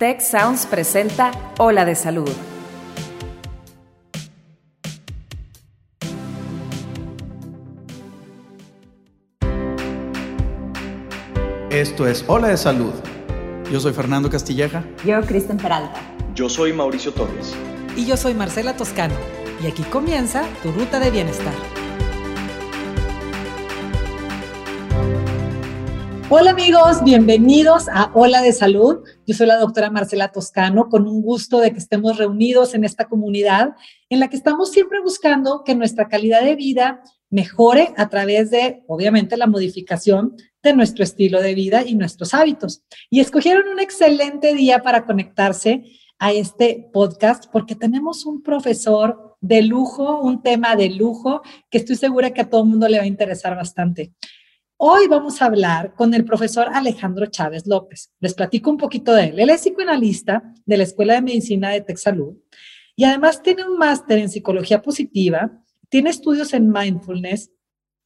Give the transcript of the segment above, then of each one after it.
Tech Sounds presenta Ola de Salud. Esto es Ola de Salud. Yo soy Fernando Castilleja. Yo, Kristen Peralta. Yo soy Mauricio Torres. Y yo soy Marcela Toscano. Y aquí comienza tu ruta de bienestar. Hola amigos, bienvenidos a Hola de Salud. Yo soy la doctora Marcela Toscano, con un gusto de que estemos reunidos en esta comunidad en la que estamos siempre buscando que nuestra calidad de vida mejore a través de, obviamente, la modificación de nuestro estilo de vida y nuestros hábitos. Y escogieron un excelente día para conectarse a este podcast porque tenemos un profesor de lujo, un tema de lujo que estoy segura que a todo el mundo le va a interesar bastante. Hoy vamos a hablar con el profesor Alejandro Chávez López. Les platico un poquito de él. Él es psicoanalista de la Escuela de Medicina de Texalud y además tiene un máster en psicología positiva, tiene estudios en mindfulness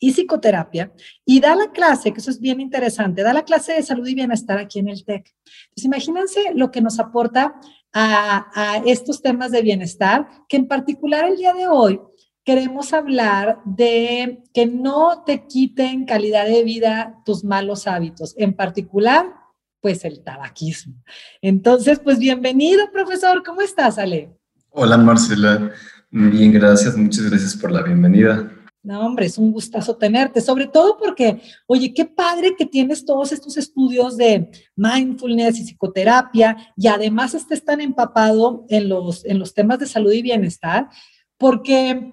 y psicoterapia y da la clase, que eso es bien interesante, da la clase de salud y bienestar aquí en el TEC. Entonces, imagínense lo que nos aporta a, a estos temas de bienestar, que en particular el día de hoy queremos hablar de que no te quiten calidad de vida tus malos hábitos, en particular, pues el tabaquismo. Entonces, pues bienvenido, profesor. ¿Cómo estás, Ale? Hola, Marcela. Bien, gracias. Muchas gracias por la bienvenida. No, hombre, es un gustazo tenerte, sobre todo porque, oye, qué padre que tienes todos estos estudios de mindfulness y psicoterapia y además estés tan empapado en los, en los temas de salud y bienestar, porque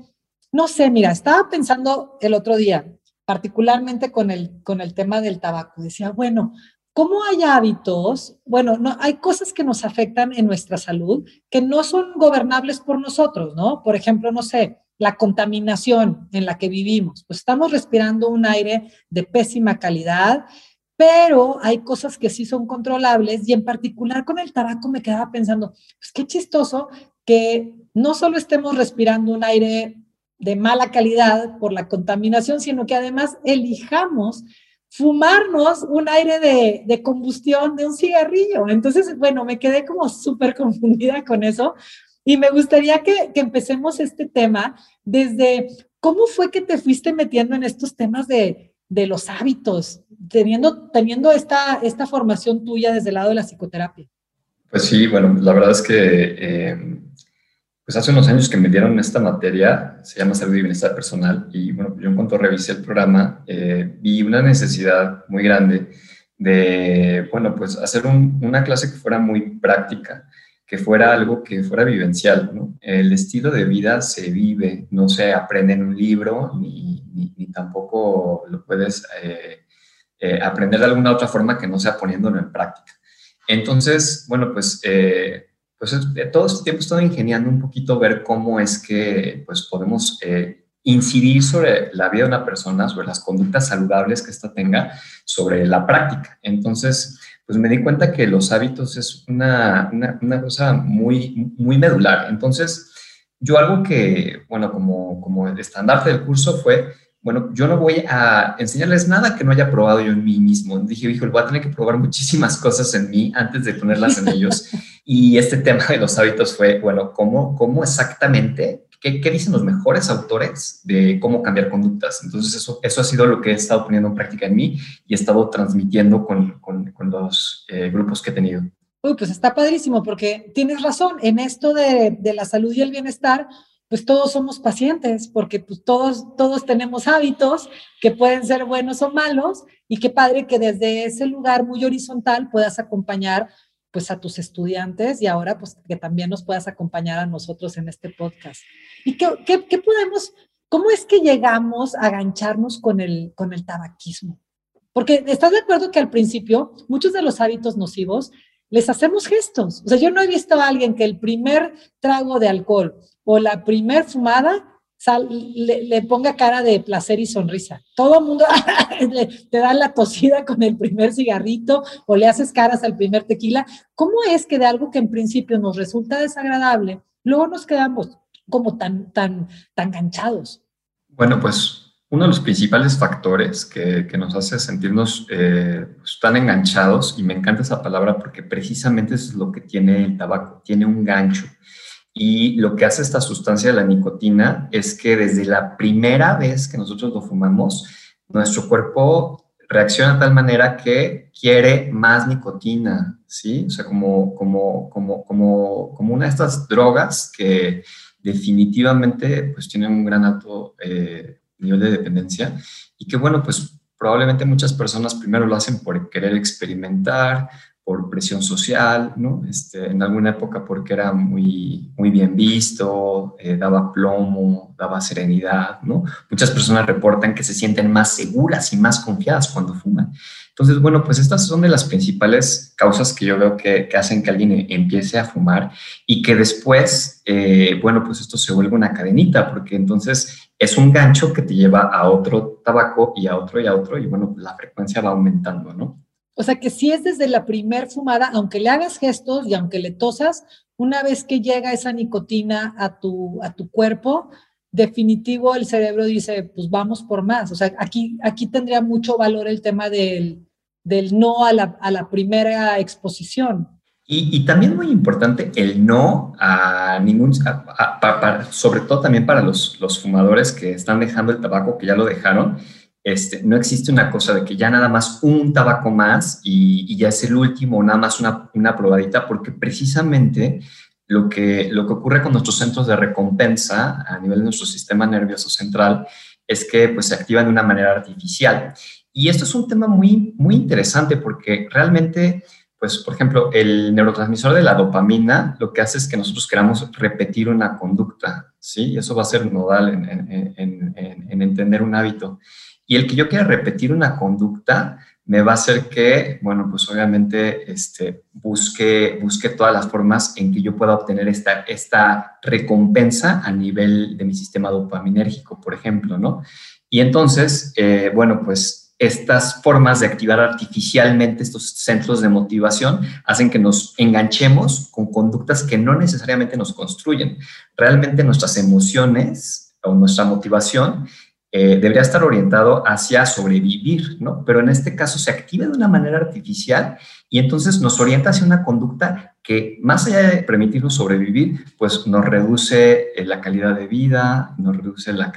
no sé, mira, estaba pensando el otro día, particularmente con el, con el tema del tabaco. Decía, bueno, ¿cómo hay hábitos? Bueno, no, hay cosas que nos afectan en nuestra salud que no son gobernables por nosotros, ¿no? Por ejemplo, no sé, la contaminación en la que vivimos. Pues estamos respirando un aire de pésima calidad, pero hay cosas que sí son controlables y en particular con el tabaco me quedaba pensando, pues qué chistoso que no solo estemos respirando un aire de mala calidad por la contaminación, sino que además elijamos fumarnos un aire de, combustión de un cigarrillo. Entonces, bueno, me quedé como súper confundida con eso y me gustaría que, empecemos este tema desde cómo fue que te fuiste metiendo en estos temas de, los hábitos, teniendo, teniendo esta, esta formación tuya desde el lado de la psicoterapia. Pues sí, bueno, la verdad es que... Eh, pues hace unos años que me dieron esta materia, se llama Salud y Bienestar Personal, y bueno, yo en cuanto revisé el programa, eh, vi una necesidad muy grande de, bueno, pues hacer una clase que fuera muy práctica, que fuera algo que fuera vivencial. El estilo de vida se vive, no se aprende en un libro, ni, ni, tampoco lo puedes eh, eh, aprender de alguna otra forma que no sea poniéndolo en práctica. Entonces, bueno, pues pues todo este tiempo he estado ingeniando un poquito ver cómo es que pues, podemos eh, incidir sobre la vida de una persona, sobre las conductas saludables que ésta tenga, sobre la práctica. Entonces, pues me di cuenta que los hábitos es una, una, una cosa muy, muy medular. Entonces, yo algo que, bueno, como, como el estandarte del curso fue bueno, yo no voy a enseñarles nada que no haya probado yo en mí mismo. Dije, hijo, voy a tener que probar muchísimas cosas en mí antes de ponerlas en ellos. y este tema de los hábitos fue, bueno, ¿cómo, cómo exactamente, qué, qué, dicen los mejores autores de cómo cambiar conductas? Entonces, eso, eso ha sido lo que he estado poniendo en práctica en mí y he estado transmitiendo con, con, con los eh, grupos que he tenido. Uy, pues está padrísimo porque tienes razón, en esto de, de la salud y el bienestar, pues todos somos pacientes, porque pues todos, todos tenemos hábitos que pueden ser buenos o malos, y qué padre que desde ese lugar muy horizontal puedas acompañar pues a tus estudiantes y ahora pues que también nos puedas acompañar a nosotros en este podcast. ¿Y qué, qué, qué podemos, cómo es que llegamos a agancharnos con el, con el tabaquismo? Porque estás de acuerdo que al principio muchos de los hábitos nocivos les hacemos gestos. O sea, yo no he visto a alguien que el primer trago de alcohol o la primer fumada le, ponga cara de placer y sonrisa. Todo el mundo te da la tosida con el primer cigarrito o le haces caras al primer tequila. ¿Cómo es que de algo que en principio nos resulta desagradable, luego nos quedamos como tan, tan, tan ganchados? Bueno, pues uno de los principales factores que, nos hace sentirnos eh, pues, tan enganchados, y me encanta esa palabra porque precisamente eso es lo que tiene el tabaco, tiene un gancho. Y lo que hace esta sustancia la nicotina es que desde la primera vez que nosotros lo fumamos, nuestro cuerpo reacciona de tal manera que quiere más nicotina, ¿sí? O sea, como, como, como, como, como una de estas drogas que definitivamente pues tienen un gran alto eh, nivel de dependencia y que bueno, pues probablemente muchas personas primero lo hacen por querer experimentar, por presión social, ¿no? Este, en alguna época porque era muy, muy bien visto, eh, daba plomo, daba serenidad, ¿no? Muchas personas reportan que se sienten más seguras y más confiadas cuando fuman. Entonces, bueno, pues estas son de las principales causas que yo veo que, hacen que alguien empiece a fumar y que después, eh, bueno, pues esto se vuelve una cadenita, porque entonces es un gancho que te lleva a otro tabaco y a otro y a otro, y bueno, pues la frecuencia va aumentando, ¿no? O sea que si es desde la primer fumada, aunque le hagas gestos y aunque le tosas, una vez que llega esa nicotina a tu, a tu cuerpo, definitivo el cerebro dice, pues vamos por más. O sea, aquí, aquí tendría mucho valor el tema del, del no a la, a la primera exposición. Y, también muy importante el no a ningún, sobre todo también para los, los fumadores que están dejando el tabaco, que ya lo dejaron, este, no existe una cosa de que ya nada más un tabaco más y, ya es el último, nada más una, una, probadita, porque precisamente lo que, lo que ocurre con nuestros centros de recompensa a nivel de nuestro sistema nervioso central es que pues, se activan de una manera artificial. Y esto es un tema muy, muy interesante porque realmente, pues, por ejemplo, el neurotransmisor de la dopamina lo que hace es que nosotros queramos repetir una conducta, ¿sí? Y eso va a ser nodal en, en, en entender un hábito. Y el que yo quiera repetir una conducta me va a hacer que, bueno, pues obviamente este, busque, busque todas las formas en que yo pueda obtener esta, esta recompensa a nivel de mi sistema dopaminérgico, por ejemplo, ¿no? Y entonces, eh, bueno, pues estas formas de activar artificialmente estos centros de motivación hacen que nos enganchemos con conductas que no necesariamente nos construyen. Realmente nuestras emociones o nuestra motivación eh, debería estar orientado hacia sobrevivir, ¿no? Pero en este caso se activa de una manera artificial y entonces nos orienta hacia una conducta que más allá de permitirnos sobrevivir, pues nos reduce eh, la calidad de vida, nos reduce la,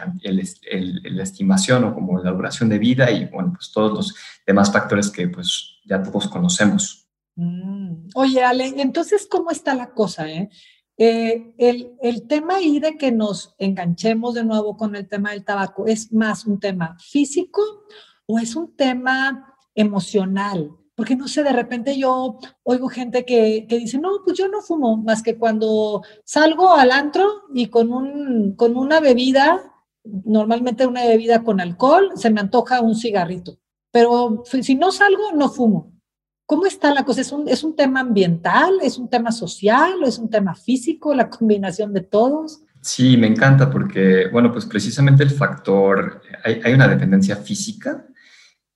estimación o como la duración de vida y bueno, pues todos los demás factores que pues ya todos conocemos. Mm. Oye, Ale, entonces, ¿cómo está la cosa? Eh? Eh, el, el, tema ahí de que nos enganchemos de nuevo con el tema del tabaco, ¿es más un tema físico o es un tema emocional? Porque no sé, de repente yo oigo gente que, que, dice, no, pues yo no fumo más que cuando salgo al antro y con, un, con una bebida, normalmente una bebida con alcohol, se me antoja un cigarrito. Pero si no salgo, no fumo. ¿Cómo está la cosa? ¿Es un, ¿Es un tema ambiental? ¿Es un tema social? ¿O es un tema físico? ¿La combinación de todos? Sí, me encanta porque, bueno, pues precisamente el factor, hay, hay una dependencia física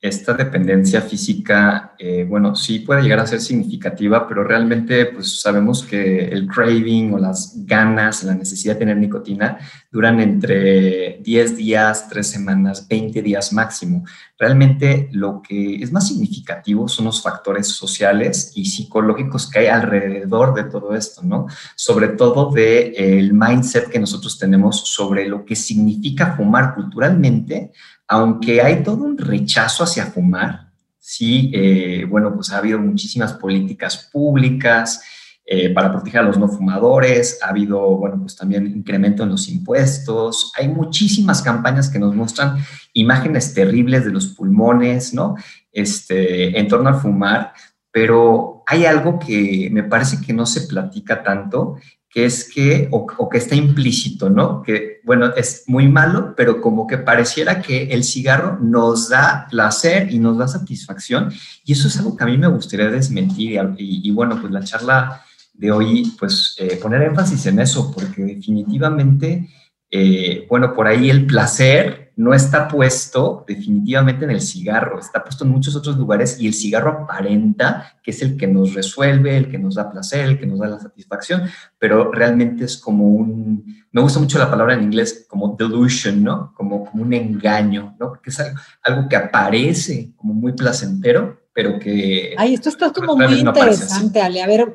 esta dependencia física, eh, bueno, sí puede llegar a ser significativa, pero realmente pues sabemos que el craving o las ganas, la necesidad de tener nicotina duran entre 10 días, 3 semanas, 20 días máximo. Realmente lo que es más significativo son los factores sociales y psicológicos que hay alrededor de todo esto, ¿no? Sobre todo de el mindset que nosotros tenemos sobre lo que significa fumar culturalmente aunque hay todo un rechazo hacia fumar, sí, eh, bueno, pues ha habido muchísimas políticas públicas eh, para proteger a los no fumadores, ha habido, bueno, pues también incremento en los impuestos, hay muchísimas campañas que nos muestran imágenes terribles de los pulmones, ¿no? Este, en torno al fumar, pero hay algo que me parece que no se platica tanto que es que, o, que está implícito, ¿no? Que, bueno, es muy malo, pero como que pareciera que el cigarro nos da placer y nos da satisfacción. Y eso es algo que a mí me gustaría desmentir. Y, bueno, pues la charla de hoy, pues eh, poner énfasis en eso, porque definitivamente, eh, bueno, por ahí el placer no está puesto definitivamente en el cigarro, está puesto en muchos otros lugares y el cigarro aparenta que es el que nos resuelve, el que nos da placer, el que nos da la satisfacción, pero realmente es como un, me gusta mucho la palabra en inglés, como delusion, ¿no? Como, como un engaño, ¿no? Porque es algo, que aparece como muy placentero, pero que... Ay, esto está como muy interesante, Ale. A ver,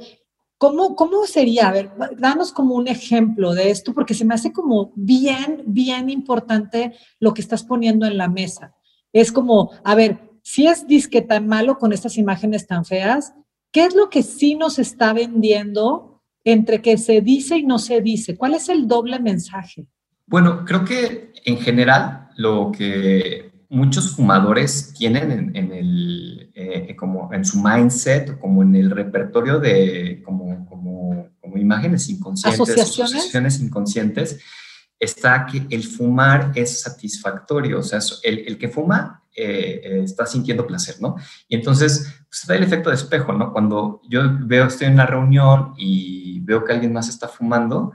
¿Cómo, ¿Cómo sería? A ver, danos como un ejemplo de esto, porque se me hace como bien, bien importante lo que estás poniendo en la mesa. Es como, a ver, si es disque tan malo con estas imágenes tan feas, ¿qué es lo que sí nos está vendiendo entre que se dice y no se dice? ¿Cuál es el doble mensaje? Bueno, creo que en general lo que muchos fumadores tienen en, el, eh, como en su mindset, como en el repertorio de como, como, como imágenes inconscientes, asociaciones, asociaciones inconscientes, está que el fumar es satisfactorio, o sea, el, el que fuma eh, eh, está sintiendo placer, ¿no? Y entonces, pues da el efecto de espejo, ¿no? Cuando yo veo, estoy en una reunión y veo que alguien más está fumando,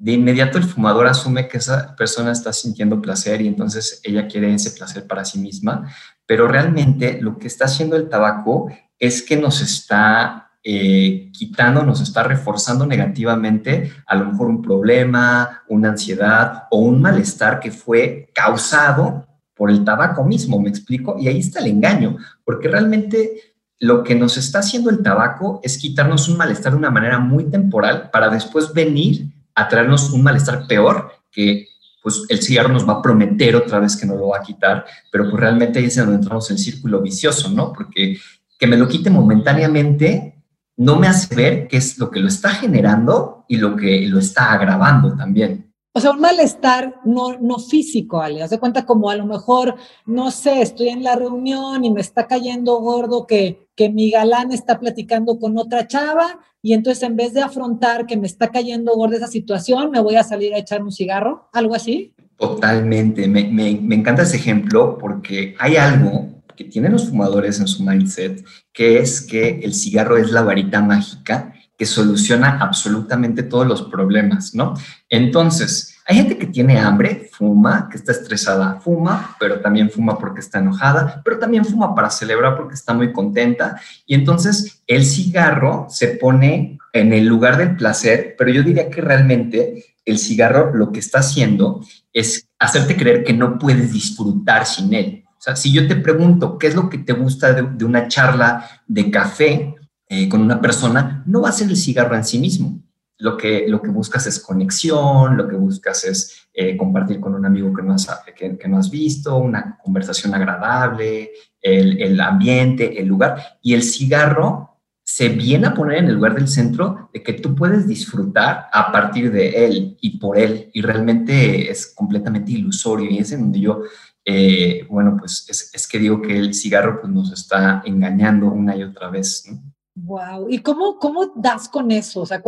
de inmediato el fumador asume que esa persona está sintiendo placer y entonces ella quiere ese placer para sí misma, pero realmente lo que está haciendo el tabaco es que nos está eh, quitando, nos está reforzando negativamente a lo mejor un problema, una ansiedad o un malestar que fue causado por el tabaco mismo, ¿me explico? Y ahí está el engaño, porque realmente lo que nos está haciendo el tabaco es quitarnos un malestar de una manera muy temporal para después venir a traernos un malestar peor que pues el cigarro nos va a prometer otra vez que no lo va a quitar, pero pues realmente ahí es donde entramos en círculo vicioso, ¿no? Porque que me lo quite momentáneamente no me hace ver qué es lo que lo está generando y lo que lo está agravando también. O sea, un malestar no, no físico, Ale. Haz de cuenta como a lo mejor, no sé, estoy en la reunión y me está cayendo gordo que, que mi galán está platicando con otra chava y entonces en vez de afrontar que me está cayendo gordo esa situación, me voy a salir a echar un cigarro, algo así. Totalmente. Me, me, me encanta ese ejemplo porque hay algo que tienen los fumadores en su mindset, que es que el cigarro es la varita mágica que soluciona absolutamente todos los problemas, ¿no? Entonces, hay gente que tiene hambre, fuma, que está estresada, fuma, pero también fuma porque está enojada, pero también fuma para celebrar porque está muy contenta. Y entonces el cigarro se pone en el lugar del placer, pero yo diría que realmente el cigarro lo que está haciendo es hacerte creer que no puedes disfrutar sin él. O sea, si yo te pregunto qué es lo que te gusta de, una charla de café, eh, con una persona, no va a ser el cigarro en sí mismo. Lo que, lo que buscas es conexión, lo que buscas es eh, compartir con un amigo que no, has, que, no has visto, una conversación agradable, el, el ambiente, el lugar. Y el cigarro se viene a poner en el lugar del centro de que tú puedes disfrutar a partir de él y por él. Y realmente es completamente ilusorio. Y es en donde yo eh, bueno, pues es, es, que digo que el cigarro pues, nos está engañando una y otra vez. ¿no? Wow. ¿Y cómo, cómo das con eso? O sea,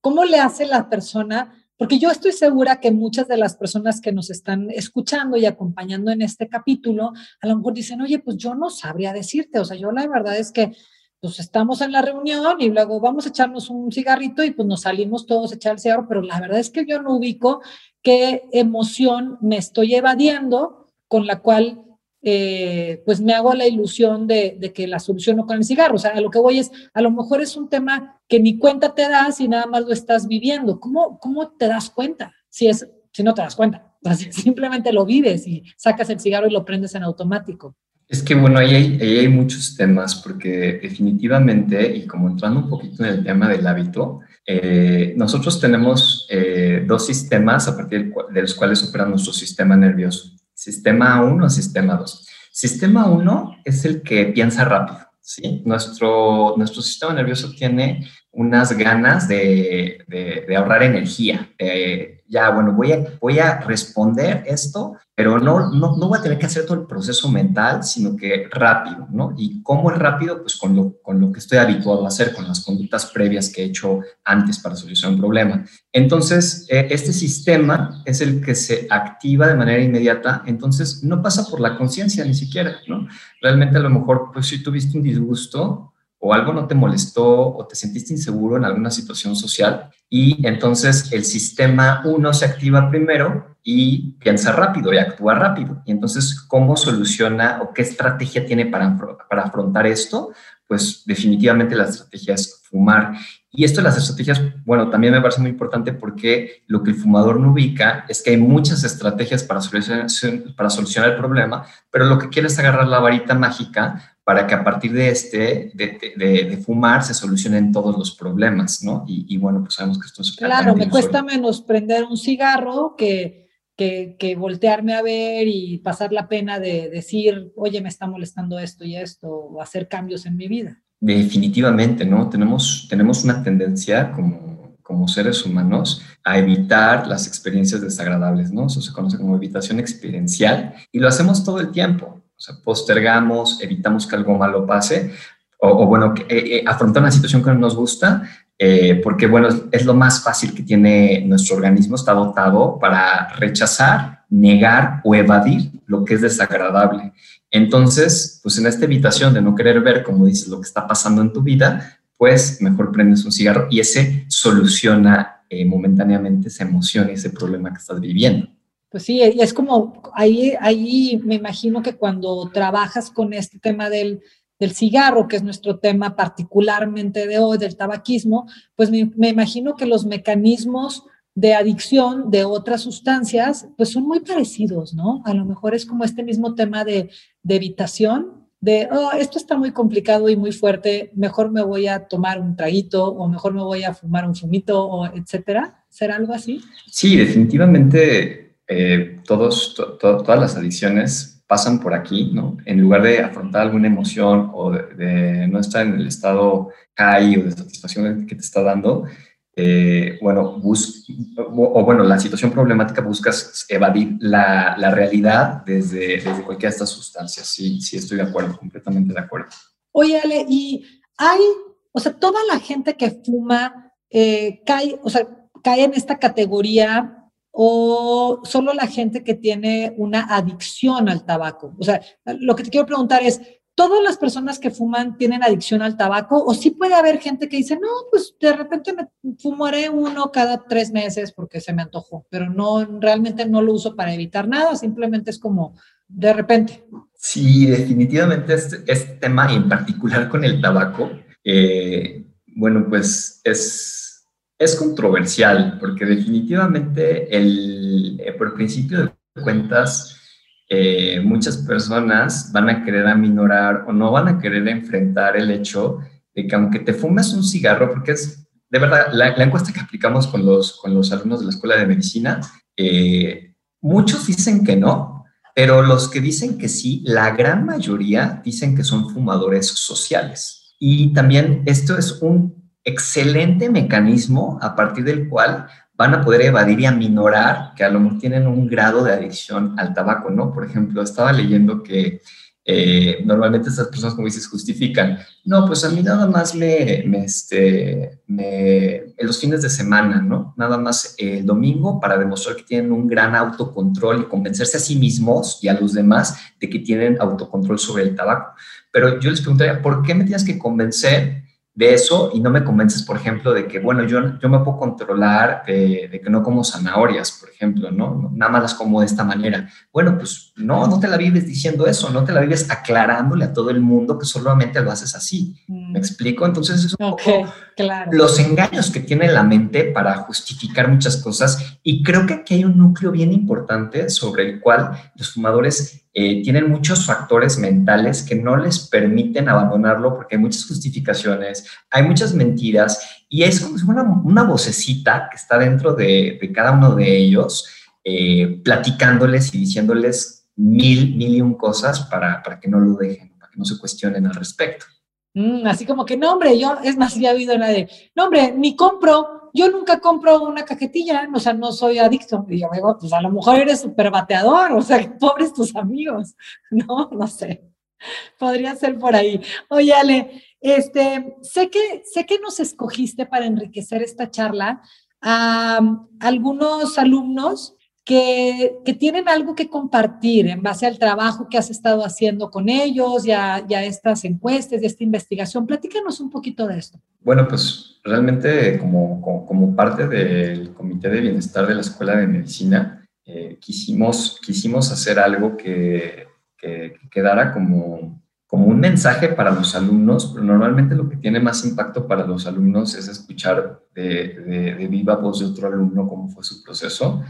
¿cómo le hace la persona? Porque yo estoy segura que muchas de las personas que nos están escuchando y acompañando en este capítulo, a lo mejor dicen, oye, pues yo no sabría decirte. O sea, yo la verdad es que pues estamos en la reunión y luego vamos a echarnos un cigarrito y pues nos salimos todos a echar el cigarro, pero la verdad es que yo no ubico qué emoción me estoy evadiendo con la cual eh, pues me hago la ilusión de, que la soluciono con el cigarro. O sea, a lo que voy es, a lo mejor es un tema que ni cuenta te das y nada más lo estás viviendo. ¿Cómo, cómo te das cuenta si, es, si no te das cuenta? simplemente lo vives y sacas el cigarro y lo prendes en automático. Es que bueno, ahí hay, muchos temas porque definitivamente, y como entrando un poquito en el tema del hábito, eh, nosotros tenemos eh, dos sistemas a partir de los cuales opera nuestro sistema nervioso. Sistema 1, sistema 2. Sistema 1 es el que piensa rápido, ¿sí? Nuestro, nuestro sistema nervioso tiene unas ganas de, de, ahorrar energía, ya, bueno, voy a, voy a responder esto, pero no, no, no, voy a tener que hacer todo el proceso mental, sino que rápido, ¿no? ¿Y cómo es rápido? Pues con lo, con lo que estoy habituado a hacer, con las conductas previas que he hecho antes para solucionar un problema. Entonces, eh, este sistema es el que se activa de manera inmediata, entonces no pasa por la conciencia ni siquiera, ¿no? Realmente a lo mejor, pues si tuviste un disgusto, o algo no te molestó o te sentiste inseguro en alguna situación social y entonces el sistema uno se activa primero y piensa rápido y actúa rápido. Y entonces, ¿cómo soluciona o qué estrategia tiene para, para afrontar esto? Pues definitivamente la estrategia es fumar. Y esto de las estrategias, bueno, también me parece muy importante porque lo que el fumador no ubica es que hay muchas estrategias para solucionar el problema, pero lo que quiere es agarrar la varita mágica para que a partir de este, de, fumar, se solucionen todos los problemas, ¿no? Y, bueno, pues sabemos que esto es... Claro, me cuesta menos prender un cigarro que, que, que, voltearme a ver y pasar la pena de decir, oye, me está molestando esto y esto, o hacer cambios en mi vida. Definitivamente, ¿no? Tenemos, tenemos una tendencia como, como seres humanos a evitar las experiencias desagradables, ¿no? Eso se conoce como evitación experiencial y lo hacemos todo el tiempo. O sea, postergamos, evitamos que algo malo pase, o, bueno, que, eh, eh, afrontar una situación que no nos gusta, eh, porque bueno, es, lo más fácil que tiene nuestro organismo, está dotado para rechazar, negar o evadir lo que es desagradable. Entonces, pues en esta evitación de no querer ver, como dices, lo que está pasando en tu vida, pues mejor prendes un cigarro y ese soluciona momentáneamente esa emoción y ese problema que estás viviendo. Pues sí, y es como, ahí, ahí me imagino que cuando trabajas con este tema del, del cigarro, que es nuestro tema particularmente de hoy, del tabaquismo, pues me, me, imagino que los mecanismos de adicción de otras sustancias, pues son muy parecidos, ¿no? A lo mejor es como este mismo tema de, de evitación, de, oh, esto está muy complicado y muy fuerte, mejor me voy a tomar un traguito o mejor me voy a fumar un fumito, o etcétera. ¿Será algo así? Sí, definitivamente eh, todos, todas las adicciones pasan por aquí, ¿no? En lugar de afrontar alguna emoción o de, no estar en el estado high o de satisfacción que te está dando, eh, bueno, bus o, bueno, la situación problemática buscas evadir la, la realidad desde, desde, cualquiera de estas sustancias. Sí, sí, estoy de acuerdo, completamente de acuerdo. Oye, Ale, y hay, o sea, toda la gente que fuma eh, cae, o sea, cae en esta categoría o solo la gente que tiene una adicción al tabaco? O sea, lo que te quiero preguntar es, ¿todas las personas que fuman tienen adicción al tabaco? ¿O sí puede haber gente que dice, no, pues de repente me fumaré uno cada tres meses porque se me antojó, pero no, realmente no lo uso para evitar nada, simplemente es como de repente. Sí, definitivamente este, este tema, en particular con el tabaco, eh, bueno, pues es es controversial porque definitivamente el, eh, por principio de cuentas eh, muchas personas van a querer aminorar o no van a querer enfrentar el hecho de que aunque te fumes un cigarro, porque es de verdad la, encuesta que aplicamos con los, con los alumnos de la escuela de medicina, eh, muchos dicen que no, pero los que dicen que sí, la gran mayoría dicen que son fumadores sociales. Y también esto es un excelente mecanismo a partir del cual van a poder evadir y aminorar que a lo mejor tienen un grado de adicción al tabaco, ¿no? Por ejemplo, estaba leyendo que eh, normalmente estas personas, como dices, justifican, no, pues a mí nada más me, me, este, me, los fines de semana, ¿no? Nada más el domingo para demostrar que tienen un gran autocontrol y convencerse a sí mismos y a los demás de que tienen autocontrol sobre el tabaco. Pero yo les preguntaría, ¿por qué me tienes que convencer de eso y no me convences, por ejemplo, de que, bueno, yo, yo me puedo controlar de, que no como zanahorias, por ejemplo, ¿no? Nada más las como de esta manera. Bueno, pues no, no te la vives diciendo eso, no te la vives aclarándole a todo el mundo que solamente lo haces así. ¿Me mm. explico? Entonces es un poco claro. los engaños que tiene la mente para justificar muchas cosas y creo que aquí hay un núcleo bien importante sobre el cual los fumadores eh, tienen muchos factores mentales que no les permiten abandonarlo porque hay muchas justificaciones, hay muchas mentiras y es como fuera una, vocecita que está dentro de, cada uno de ellos, eh, platicándoles y diciéndoles mil, mil y un cosas para, para que no lo dejen, para que no se cuestionen al respecto. Mm, así como que, no, hombre, yo, es más, ya he oído la de, no, hombre, ni compro, yo nunca compro una cajetilla, o sea, no soy adicto. Y yo digo, pues a lo mejor eres súper bateador, o sea, pobres tus amigos, ¿no? No sé. Podría ser por ahí. Oye, Ale, este, sé que, sé que nos escogiste para enriquecer esta charla a algunos alumnos que, tienen algo que compartir en base al trabajo que has estado haciendo con ellos, ya, ya estas encuestas, de esta investigación. Platícanos un poquito de esto. Bueno, pues realmente como, como, parte del Comité de Bienestar de la Escuela de Medicina, eh, quisimos, quisimos hacer algo que, que, quedara como, como un mensaje para los alumnos, pero normalmente lo que tiene más impacto para los alumnos es escuchar de, de, de viva voz de otro alumno cómo fue su proceso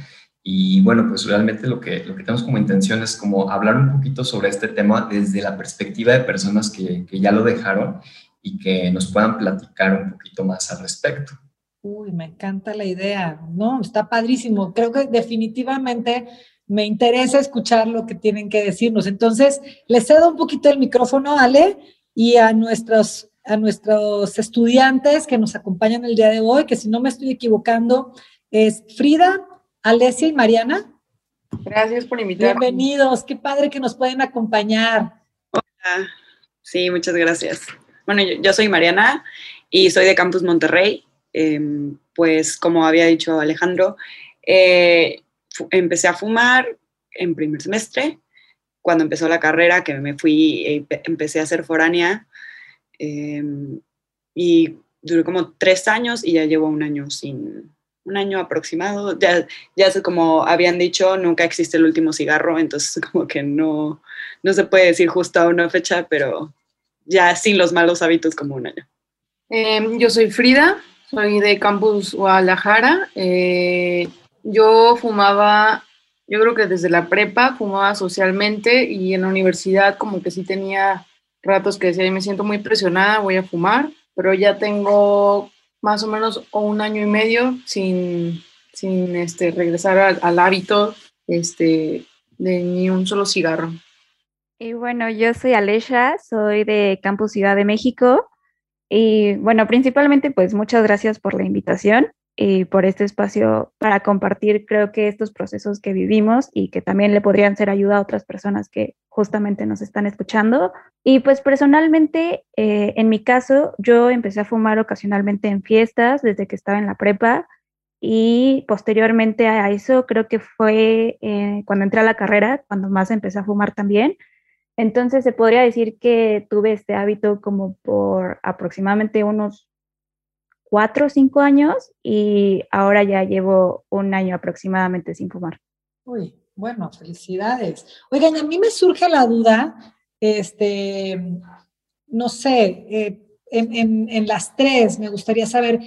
y bueno, pues realmente lo que, lo que tenemos como intención es como hablar un poquito sobre este tema desde la perspectiva de personas que, que ya lo dejaron y que nos puedan platicar un poquito más al respecto. Uy, me encanta la idea, ¿no? Está padrísimo. Creo que definitivamente me interesa escuchar lo que tienen que decirnos. Entonces, les cedo un poquito el micrófono, Ale, y a nuestros, a nuestros estudiantes que nos acompañan el día de hoy, que si no me estoy equivocando, es Frida, Alesia y Mariana. Gracias por invitarme. Bienvenidos, qué padre que nos pueden acompañar. Hola, sí, muchas gracias. Bueno, yo, soy Mariana y soy de Campus Monterrey. Em, pues como había dicho Alejandro, eh, empecé a fumar en primer semestre. Cuando empezó la carrera, que me fui, e empecé a ser foránea. Em, y duró como tres años y ya llevo un año sin, un año aproximado. Ya, ya como habían dicho, nunca existe el último cigarro, entonces como que no, no se puede decir justo a una fecha, pero ya sin los malos hábitos como un año. Em, yo soy Frida, soy de Campus Guadalajara. Eh, yo fumaba, yo creo que desde la prepa fumaba socialmente y en la universidad como que sí tenía ratos que decía, me siento muy presionada, voy a fumar, pero ya tengo más o menos un año y medio sin, sin este, regresar al, hábito este, de ni un solo cigarro. Y bueno, yo soy Alesha, soy de Campus Ciudad de México. Y bueno, principalmente pues muchas gracias por la invitación y por este espacio para compartir creo que estos procesos que vivimos y que también le podrían ser ayuda a otras personas que justamente nos están escuchando. Y pues personalmente, eh, en mi caso, yo empecé a fumar ocasionalmente en fiestas desde que estaba en la prepa y posteriormente a eso creo que fue eh, cuando entré a la carrera, cuando más empecé a fumar también. Entonces se podría decir que tuve este hábito como por aproximadamente unos cuatro o cinco años y ahora ya llevo un año aproximadamente sin fumar. Uy, bueno, felicidades. Oigan, a mí me surge la duda, este, no sé, eh, en, en las tres me gustaría saber,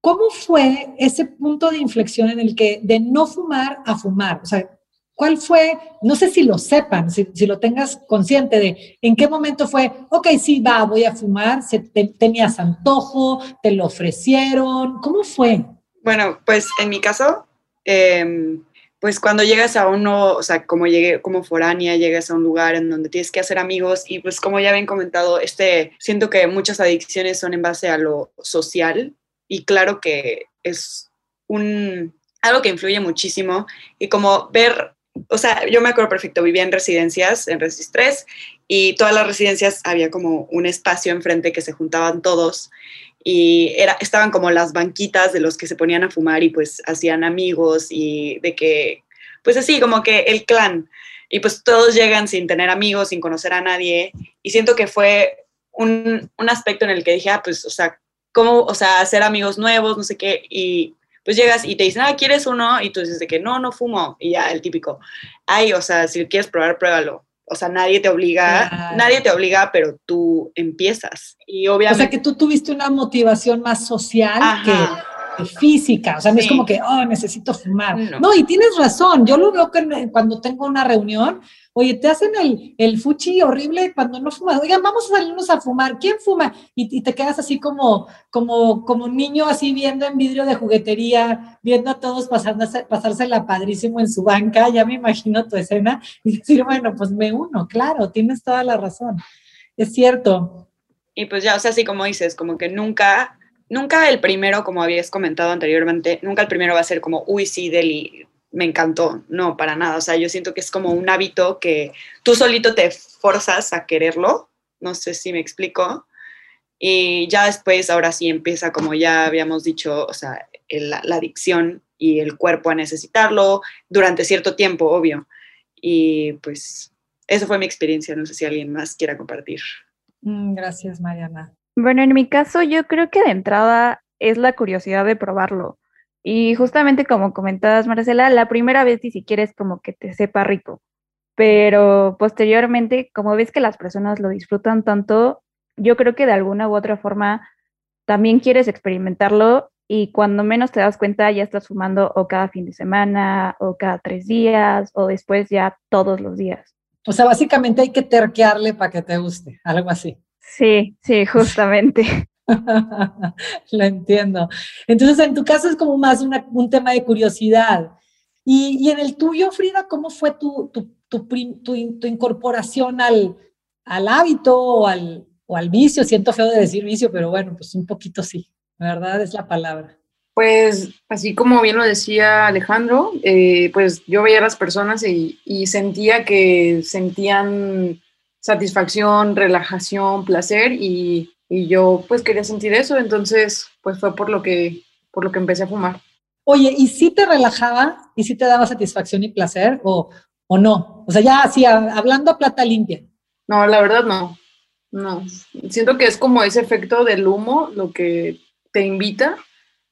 ¿cómo fue ese punto de inflexión en el que de no fumar a fumar? O sea, ¿Cuál fue? No sé si lo sepan, si, lo tengas consciente de en qué momento fue, ok, sí, va, voy a fumar, se, tenías antojo, te lo ofrecieron, ¿cómo fue? Bueno, pues en mi caso, em, pues cuando llegas a uno, o sea, como llegué como foránea, llegas a un lugar en donde tienes que hacer amigos y pues como ya habían comentado, este, siento que muchas adicciones son en base a lo social y claro que es un, algo que influye muchísimo y como ver o sea, yo me acuerdo perfecto, vivía en residencias, en Resis 3, y todas las residencias había como un espacio enfrente que se juntaban todos y era, estaban como las banquitas de los que se ponían a fumar y pues hacían amigos y de que, pues así, como que el clan. Y pues todos llegan sin tener amigos, sin conocer a nadie. Y siento que fue un, un aspecto en el que dije, ah, pues, o sea, cómo, o sea, hacer amigos nuevos, no sé qué. Y pues llegas y te dicen, ah, ¿quieres uno? Y tú dices de que no, no fumo. Y ya, el típico, ay, o sea, si quieres probar, pruébalo. O sea, nadie te obliga, nadie te obliga, pero tú empiezas. Y obviamente... O sea, que tú tuviste una motivación más social que física, o sea, no es como que, oh, necesito fumar. No. y tienes razón, yo lo veo que cuando tengo una reunión, Oye, te hacen el, el fuchi horrible cuando no fumas. Oigan, vamos a salirnos a fumar. ¿Quién fuma? Y, te quedas así como, como, como un niño así viendo en vidrio de juguetería, viendo a todos pasársela padrísimo en su banca. Ya me imagino tu escena y decir, bueno, pues me uno, claro, tienes toda la razón. Es cierto. Y pues ya, o sea, así como dices, como que nunca, nunca el primero, como habías comentado anteriormente, nunca el primero va a ser como, uy, sí, Deli, me encantó, no, para nada. O sea, yo siento que es como un hábito que tú solito te forzas a quererlo, no sé si me explico. Y ya después, ahora sí empieza, como ya habíamos dicho, o sea, la, adicción y el cuerpo a necesitarlo durante cierto tiempo, obvio. Y pues esa fue mi experiencia, no sé si alguien más quiera compartir. Mm, gracias, Mariana. Bueno, en mi caso yo creo que de entrada es la curiosidad de probarlo. Y justamente como comentabas, Marcela, la primera vez ni siquiera es como que te sepa rico, pero posteriormente, como ves que las personas lo disfrutan tanto, yo creo que de alguna u otra forma también quieres experimentarlo y cuando menos te das cuenta ya estás fumando o cada fin de semana o cada tres días o después ya todos los días. O sea, básicamente hay que terquearle para que te guste, algo así. Sí, sí, justamente. Lo entiendo. Entonces, en tu caso es como más un tema de curiosidad. Y, en el tuyo, Frida, ¿cómo fue tu, tu, tu, incorporación al, al hábito o al, o al vicio? Siento feo de decir vicio, pero bueno, pues un poquito sí, ¿verdad? Es la palabra. Pues así como bien lo decía Alejandro, eh, pues yo veía a las personas y, y, sentía que sentían satisfacción, relajación, placer y, y, yo pues quería sentir eso, entonces pues fue por lo que, por lo que empecé a fumar. Oye, ¿y si te relajaba y si te daba satisfacción y placer o, o no? O sea, ya así, hablando a plata limpia. No, la verdad no, no. Siento que es como ese efecto del humo lo que te invita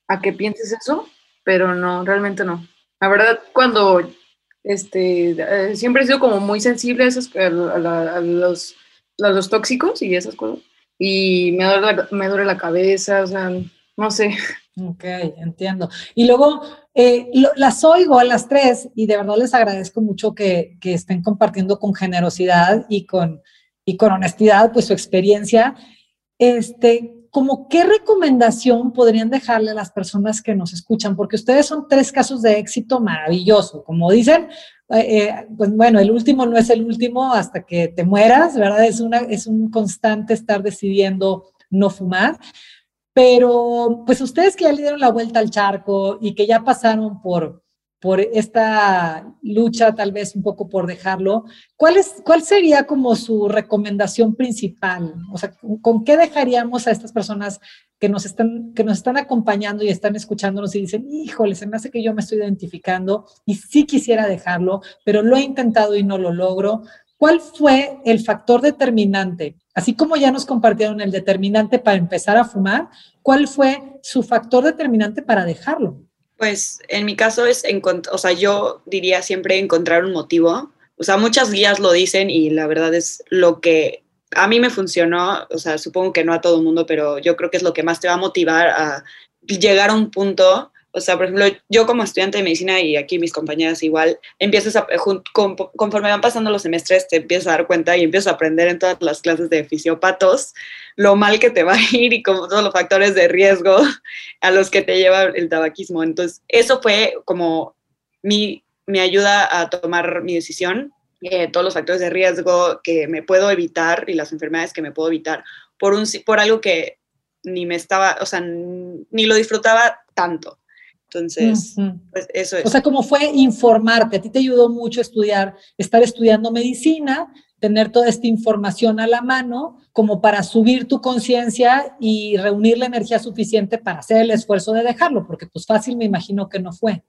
a que pienses eso, pero no, realmente no. La verdad, cuando este, eh, siempre he sido como muy sensible a, esos, a, los, los, tóxicos y esas cosas. Y me duele, la, me duele la cabeza, o sea, no sé. Ok, entiendo. Y luego eh, las oigo a las tres y de verdad les agradezco mucho que, que estén compartiendo con generosidad y con, y con honestidad pues su experiencia. Este, como qué recomendación podrían dejarle a las personas que nos escuchan, porque ustedes son tres casos de éxito maravilloso, como dicen, eh, eh, pues bueno, el último no es el último hasta que te mueras, ¿verdad? Es, una, es un constante estar decidiendo no fumar, pero pues ustedes que ya le dieron la vuelta al charco y que ya pasaron por, por esta lucha, tal vez un poco por dejarlo, ¿cuál, es, ¿cuál sería como su recomendación principal? O sea, ¿con qué dejaríamos a estas personas que nos están, que nos están acompañando y están escuchándonos y dicen, híjole, se me hace que yo me estoy identificando y sí quisiera dejarlo, pero lo he intentado y no lo logro? ¿Cuál fue el factor determinante? Así como ya nos compartieron el determinante para empezar a fumar, ¿cuál fue su factor determinante para dejarlo? Pues en mi caso es, o sea, yo diría siempre encontrar un motivo. O sea, muchas guías lo dicen y la verdad es lo que a mí me funcionó, o sea, supongo que no a todo el mundo, pero yo creo que es lo que más te va a motivar a llegar a un punto o sea, por ejemplo, yo como estudiante de medicina y aquí mis compañeras igual, empiezas a, conforme van pasando los semestres, te empiezas a dar cuenta y empiezas a aprender en todas las clases de fisiopatos lo mal que te va a ir y como todos los factores de riesgo a los que te lleva el tabaquismo. Entonces, eso fue como mi, mi ayuda a tomar mi decisión, eh, todos los factores de riesgo que me puedo evitar y las enfermedades que me puedo evitar por, un, por algo que ni me estaba, o sea, ni lo disfrutaba tanto. Entonces, pues eso es. O sea, como fue informarte, a ti te ayudó mucho estudiar, estar estudiando medicina, tener toda esta información a la mano, como para subir tu conciencia y reunir la energía suficiente para hacer el esfuerzo de dejarlo, porque pues fácil me imagino que no fue.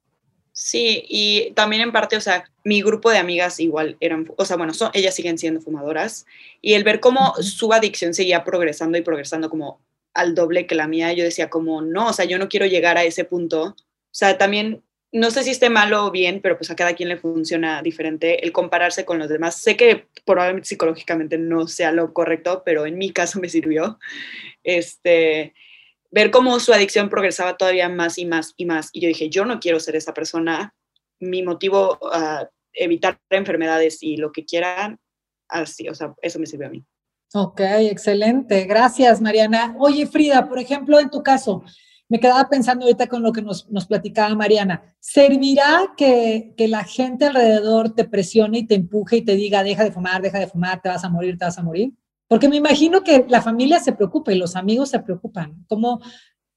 Sí, y también en parte, o sea, mi grupo de amigas igual eran, o sea, bueno, son, ellas siguen siendo fumadoras, y el ver cómo su adicción seguía progresando y progresando como al doble que la mía, yo decía como, no, o sea, yo no quiero llegar a ese punto sea, también, no sé si esté malo o bien, pero pues a cada quien le funciona diferente el compararse con los demás. Sé que probablemente psicológicamente no sea lo correcto, pero en mi caso me sirvió. Este, ver cómo su adicción progresaba todavía más y más y más. Y yo dije, yo no quiero ser esa persona. Mi motivo a evitar enfermedades y lo que quieran, así, o sea, eso me sirvió a mí. Ok, excelente. Gracias, Mariana. Oye, Frida, por ejemplo, en tu caso, me quedaba pensando ahorita con lo que nos, nos platicaba Mariana. ¿Servirá que, la gente alrededor te presione y te empuje y te diga, deja de fumar, deja de fumar, te vas a morir, te vas a morir? Porque me imagino que la familia se preocupa y los amigos se preocupan. ¿Cómo,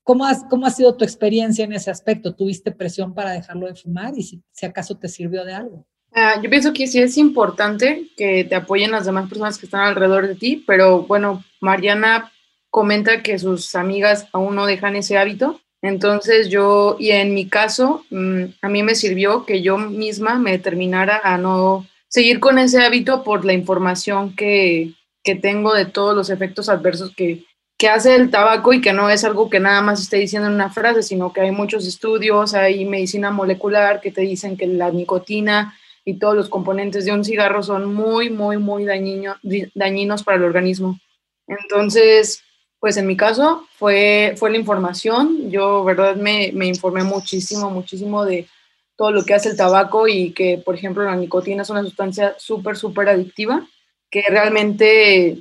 cómo, has, cómo ha sido tu experiencia en ese aspecto? ¿Tuviste presión para dejarlo de fumar y si, acaso te sirvió de algo? Uh, yo pienso que sí es importante que te apoyen las demás personas que están alrededor de ti, pero bueno, Mariana comenta que sus amigas aún no dejan ese hábito Entonces yo, y en mi caso, mm, a mí me sirvió que yo misma me determinara a no seguir con ese hábito por la información que, que tengo de todos los efectos adversos que, que hace el tabaco y que no es algo que nada más esté diciendo en una frase, sino que hay muchos estudios, hay medicina molecular que te dicen que la nicotina y todos los componentes de un cigarro son muy, muy, muy dañino, dañinos para el organismo. Entonces, pues en mi caso fue, fue la información. Yo, verdad, me, me informé muchísimo, muchísimo de todo lo que hace el tabaco y que, por ejemplo, la nicotina es una sustancia súper, súper adictiva, que realmente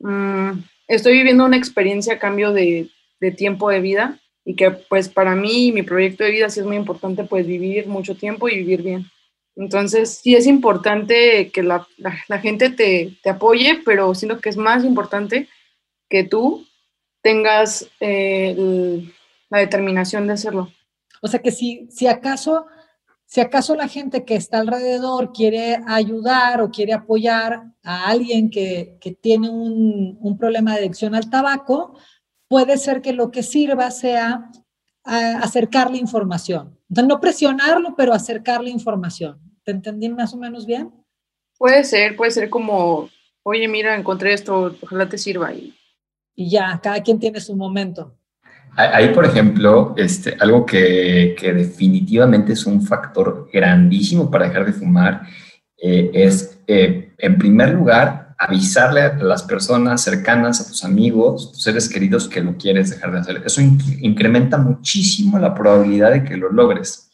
mmm, estoy viviendo una experiencia a cambio de, de, tiempo de vida y que pues para mí mi proyecto de vida sí es muy importante pues vivir mucho tiempo y vivir bien. Entonces sí es importante que la, la, la gente te, te, apoye, pero siento que es más importante que tú tengas eh, el, la determinación de hacerlo. O sea que si, si acaso si acaso la gente que está alrededor quiere ayudar o quiere apoyar a alguien que, que tiene un, un, problema de adicción al tabaco, puede ser que lo que sirva sea acercarle información. Entonces, no presionarlo, pero acercarle información. ¿Te entendí más o menos bien? Puede ser, puede ser como, oye, mira, encontré esto, ojalá te sirva. Y, y ya, cada quien tiene su momento. Ahí, por ejemplo, este, algo que, que, definitivamente es un factor grandísimo para dejar de fumar eh, es, eh, en primer lugar, avisarle a las personas cercanas, a tus amigos, tus seres queridos que lo quieres dejar de hacer. Eso inc incrementa muchísimo la probabilidad de que lo logres.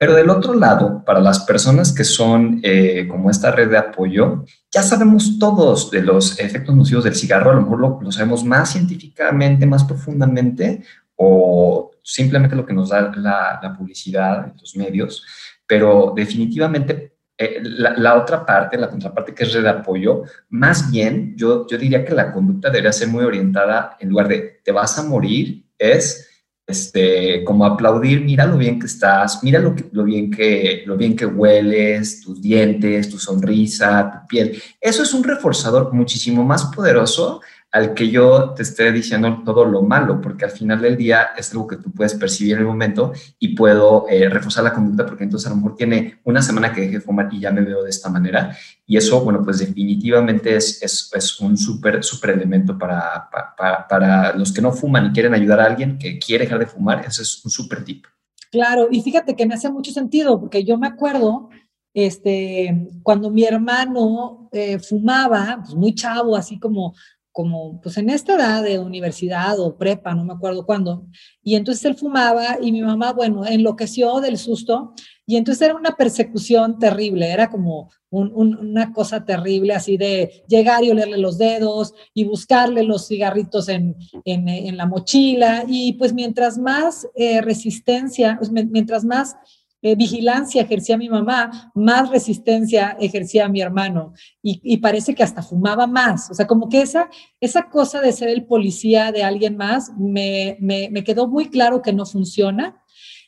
Pero del otro lado, para las personas que son eh, como esta red de apoyo, ya sabemos todos de los efectos nocivos del cigarro, a lo mejor lo, lo sabemos más científicamente, más profundamente, o simplemente lo que nos da la, la publicidad, los medios, pero definitivamente eh, la, la, otra parte, la contraparte que es red de apoyo, más bien yo, yo diría que la conducta debería ser muy orientada en lugar de te vas a morir, es este, como aplaudir, mira lo bien que estás, mira lo, que, lo, bien que, lo bien que hueles, tus dientes, tu sonrisa, tu piel. Eso es un reforzador muchísimo más poderoso al que yo te esté diciendo todo lo malo, porque al final del día es algo que tú puedes percibir en el momento y puedo eh, reforzar la conducta porque entonces a lo mejor tiene una semana que dejé de fumar y ya me veo de esta manera. Y eso, bueno, pues definitivamente es, es, es un súper, súper elemento para, para, para, los que no fuman y quieren ayudar a alguien que quiere dejar de fumar. Ese es un súper tip. Claro, y fíjate que me hace mucho sentido porque yo me acuerdo este, cuando mi hermano eh, fumaba, pues muy chavo, así como como pues en esta edad de universidad o prepa, no me acuerdo cuándo, y entonces él fumaba y mi mamá, bueno, enloqueció del susto y entonces era una persecución terrible, era como un, un, una cosa terrible así de llegar y olerle los dedos y buscarle los cigarritos en, en, en la mochila y pues mientras más eh, resistencia, pues, mientras más eh, vigilancia ejercía mi mamá, más resistencia ejercía mi hermano y, parece que hasta fumaba más. O sea, como que esa, esa cosa de ser el policía de alguien más me, me, quedó muy claro que no funciona.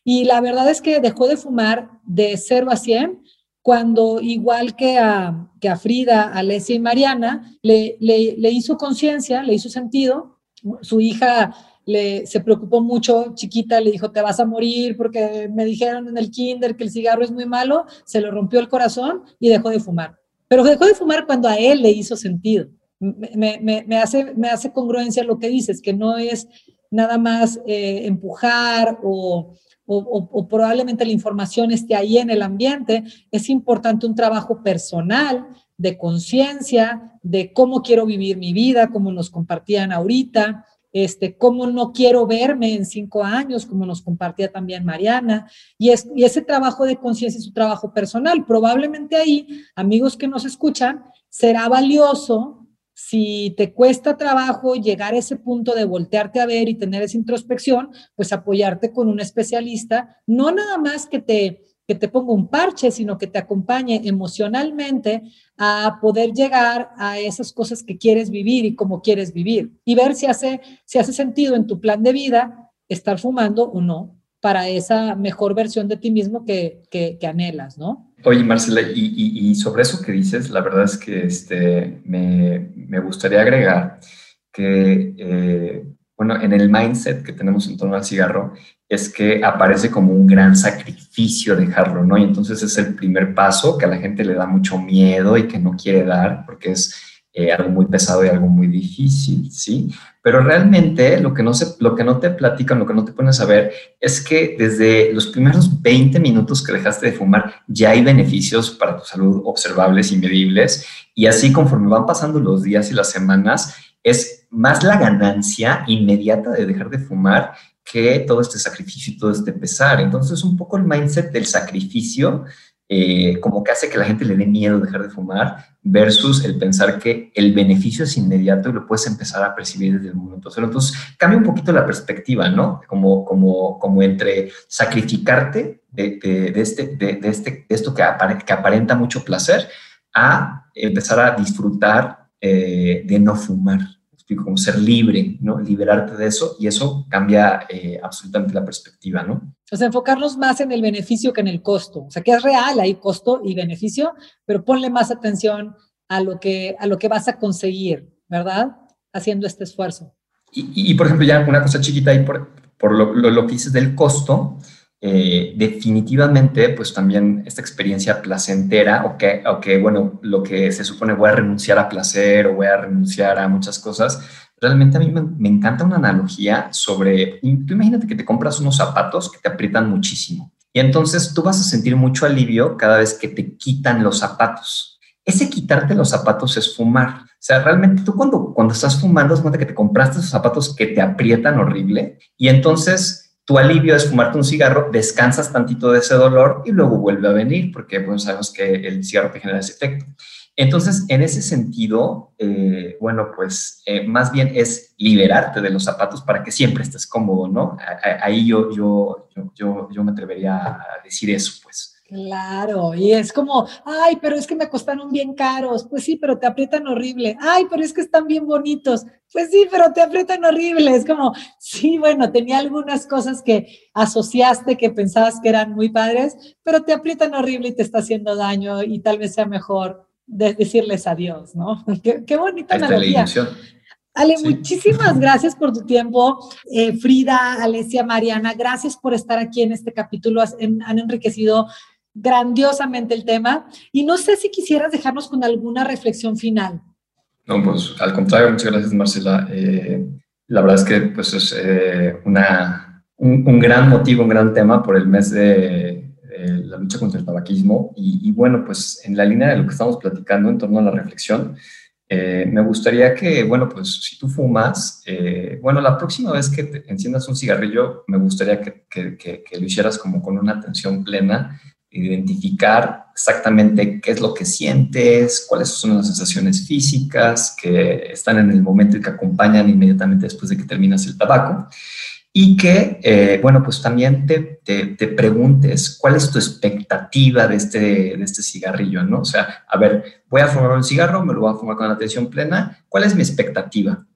Y la verdad es que dejó de fumar de 0 a 100 cuando igual que a, que a Frida, Alesia y Mariana, le, le, le hizo conciencia, le hizo sentido. Su hija le, se preocupó mucho, chiquita, le dijo, te vas a morir porque me dijeron en el kinder que el cigarro es muy malo, se lo rompió el corazón y dejó de fumar. Pero dejó de fumar cuando a él le hizo sentido. Me, me, hace, me hace congruencia lo que dices, que no es nada más eh, empujar o, o, o, probablemente la información esté ahí en el ambiente, es importante un trabajo personal de conciencia, de cómo quiero vivir mi vida, como nos compartían ahorita, este, cómo no quiero verme en cinco años, como nos compartía también Mariana, y, es, y ese trabajo de conciencia es un trabajo personal. Probablemente ahí, amigos que nos escuchan, será valioso si te cuesta trabajo llegar a ese punto de voltearte a ver y tener esa introspección, pues apoyarte con un especialista, no nada más que te que te ponga un parche, sino que te acompañe emocionalmente a poder llegar a esas cosas que quieres vivir y cómo quieres vivir y ver si hace, si hace sentido en tu plan de vida estar fumando o no para esa mejor versión de ti mismo que, que, anhelas, ¿no? Oye, Marcela, y, sobre eso que dices, la verdad es que este, me, me gustaría agregar que, eh, bueno, en el mindset que tenemos en torno al cigarro, es que aparece como un gran sacrificio dejarlo, ¿no? Y entonces es el primer paso que a la gente le da mucho miedo y que no quiere dar porque es eh, algo muy pesado y algo muy difícil, ¿sí? Pero realmente lo que, no se, lo que no te platican, lo que no te pones a ver, es que desde los primeros 20 minutos que dejaste de fumar ya hay beneficios para tu salud observables y medibles. Y así conforme van pasando los días y las semanas, es más la ganancia inmediata de dejar de fumar que todo este sacrificio y todo este pesar. Entonces, un poco el mindset del sacrificio, eh, como que hace que la gente le dé miedo dejar de fumar, versus el pensar que el beneficio es inmediato y lo puedes empezar a percibir desde el momento cero. Entonces, cambia un poquito la perspectiva, ¿no? Como, como, como entre sacrificarte de, de, este, de, este, de esto que, que aparenta mucho placer a empezar a disfrutar eh, de no fumar, como ser libre, ¿no? Liberarte de eso y eso cambia eh, absolutamente la perspectiva, ¿no? O sea, enfocarnos más en el beneficio que en el costo. O sea, que es real, hay costo y beneficio, pero ponle más atención a lo que, a lo que vas a conseguir, ¿verdad? Haciendo este esfuerzo. Y, por ejemplo, ya una cosa chiquita ahí por, por lo, lo, que dices del costo, eh, definitivamente, pues también esta experiencia placentera, o que, o que, bueno, lo que se supone voy a renunciar a placer o voy a renunciar a muchas cosas, realmente a mí me, encanta una analogía sobre, tú imagínate que te compras unos zapatos que te aprietan muchísimo y entonces tú vas a sentir mucho alivio cada vez que te quitan los zapatos. Ese quitarte los zapatos es fumar. O sea, realmente tú cuando, cuando estás fumando, es que te compraste esos zapatos que te aprietan horrible y entonces tu alivio es fumarte un cigarro, descansas tantito de ese dolor y luego vuelve a venir porque sabemos que el cigarro te genera ese efecto. Entonces, en ese sentido, eh, bueno, pues eh, más bien es liberarte de los zapatos para que siempre estés cómodo, ¿no? Ahí yo, yo, yo, yo, me atrevería a decir eso, pues. Claro, y es como, ay, pero es que me costaron bien caros. Pues sí, pero te aprietan horrible. Ay, pero es que están bien bonitos. Pues sí, pero te aprietan horrible. Es como, sí, bueno, tenía algunas cosas que asociaste que pensabas que eran muy padres, pero te aprietan horrible y te está haciendo daño y tal vez sea mejor de decirles adiós, ¿no? Qué, bonita analogía. Ale, muchísimas gracias por tu tiempo. Eh, Frida, Alesia, Mariana, gracias por estar aquí en este capítulo. Han, enriquecido grandiosamente el tema. Y no sé si quisieras dejarnos con alguna reflexión final. No, pues al contrario, muchas gracias, Marcela. Eh, la verdad es que pues, es eh, una, un, gran motivo, un gran tema por el mes de la lucha contra el tabaquismo. Y, bueno, pues en la línea de lo que estamos platicando en torno a la reflexión, eh, me gustaría que, bueno, pues si tú fumas, eh, bueno, la próxima vez que te enciendas un cigarrillo, me gustaría que, que, que, lo hicieras como con una atención plena, identificar exactamente qué es lo que sientes, cuáles son las sensaciones físicas que están en el momento y que acompañan inmediatamente después de que terminas el tabaco y que, eh, bueno, pues también te, te, preguntes cuál es tu expectativa de este, de este cigarrillo, ¿no? O sea, a ver, voy a fumar un cigarro, me lo voy a fumar con atención plena, ¿cuál es mi expectativa?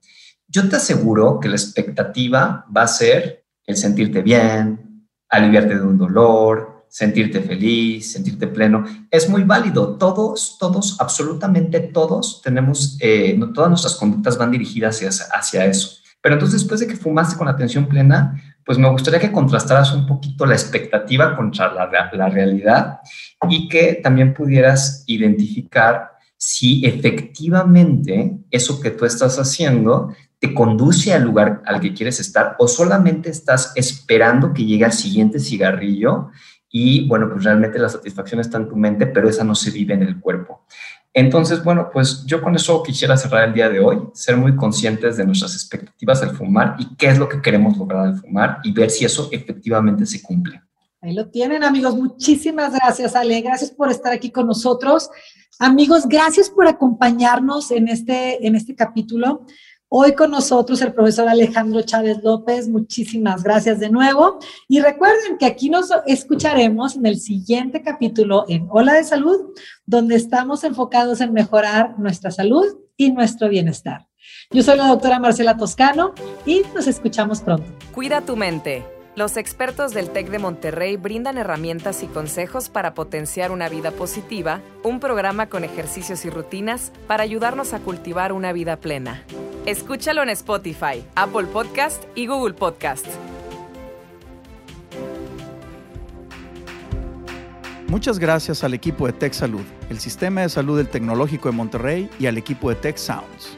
Yo te aseguro que la expectativa va a ser el sentirte bien, aliviarte de un dolor, sentirte feliz, sentirte pleno. Es muy válido. Todos, todos, absolutamente todos tenemos, eh, todas nuestras conductas van dirigidas hacia, hacia eso. Pero entonces, después de que fumaste con atención plena, pues me gustaría que contrastaras un poquito la expectativa contra la, la realidad y que también pudieras identificar si efectivamente eso que tú estás haciendo te conduce al lugar al que quieres estar o solamente estás esperando que llegue al siguiente cigarrillo y bueno, pues realmente la satisfacción está en tu mente, pero esa no se vive en el cuerpo. Entonces, bueno, pues yo con eso quisiera cerrar el día de hoy, ser muy conscientes de nuestras expectativas al fumar y qué es lo que queremos lograr al fumar y ver si eso efectivamente se cumple. Ahí lo tienen, amigos. Muchísimas gracias, Ale. Gracias por estar aquí con nosotros. Amigos, gracias por acompañarnos en este, en este capítulo. Hoy con nosotros el profesor Alejandro Chávez López, muchísimas gracias de nuevo. Y recuerden que aquí nos escucharemos en el siguiente capítulo en Hola de Salud, donde estamos enfocados en mejorar nuestra salud y nuestro bienestar. Yo soy la doctora Marcela Toscano y nos escuchamos pronto. Cuida tu mente. Los expertos del TEC de Monterrey brindan herramientas y consejos para potenciar una vida positiva, un programa con ejercicios y rutinas para ayudarnos a cultivar una vida plena. Escúchalo en Spotify, Apple Podcast y Google Podcast. Muchas gracias al equipo de Tech Salud, el sistema de salud del Tecnológico de Monterrey y al equipo de Tech Sounds.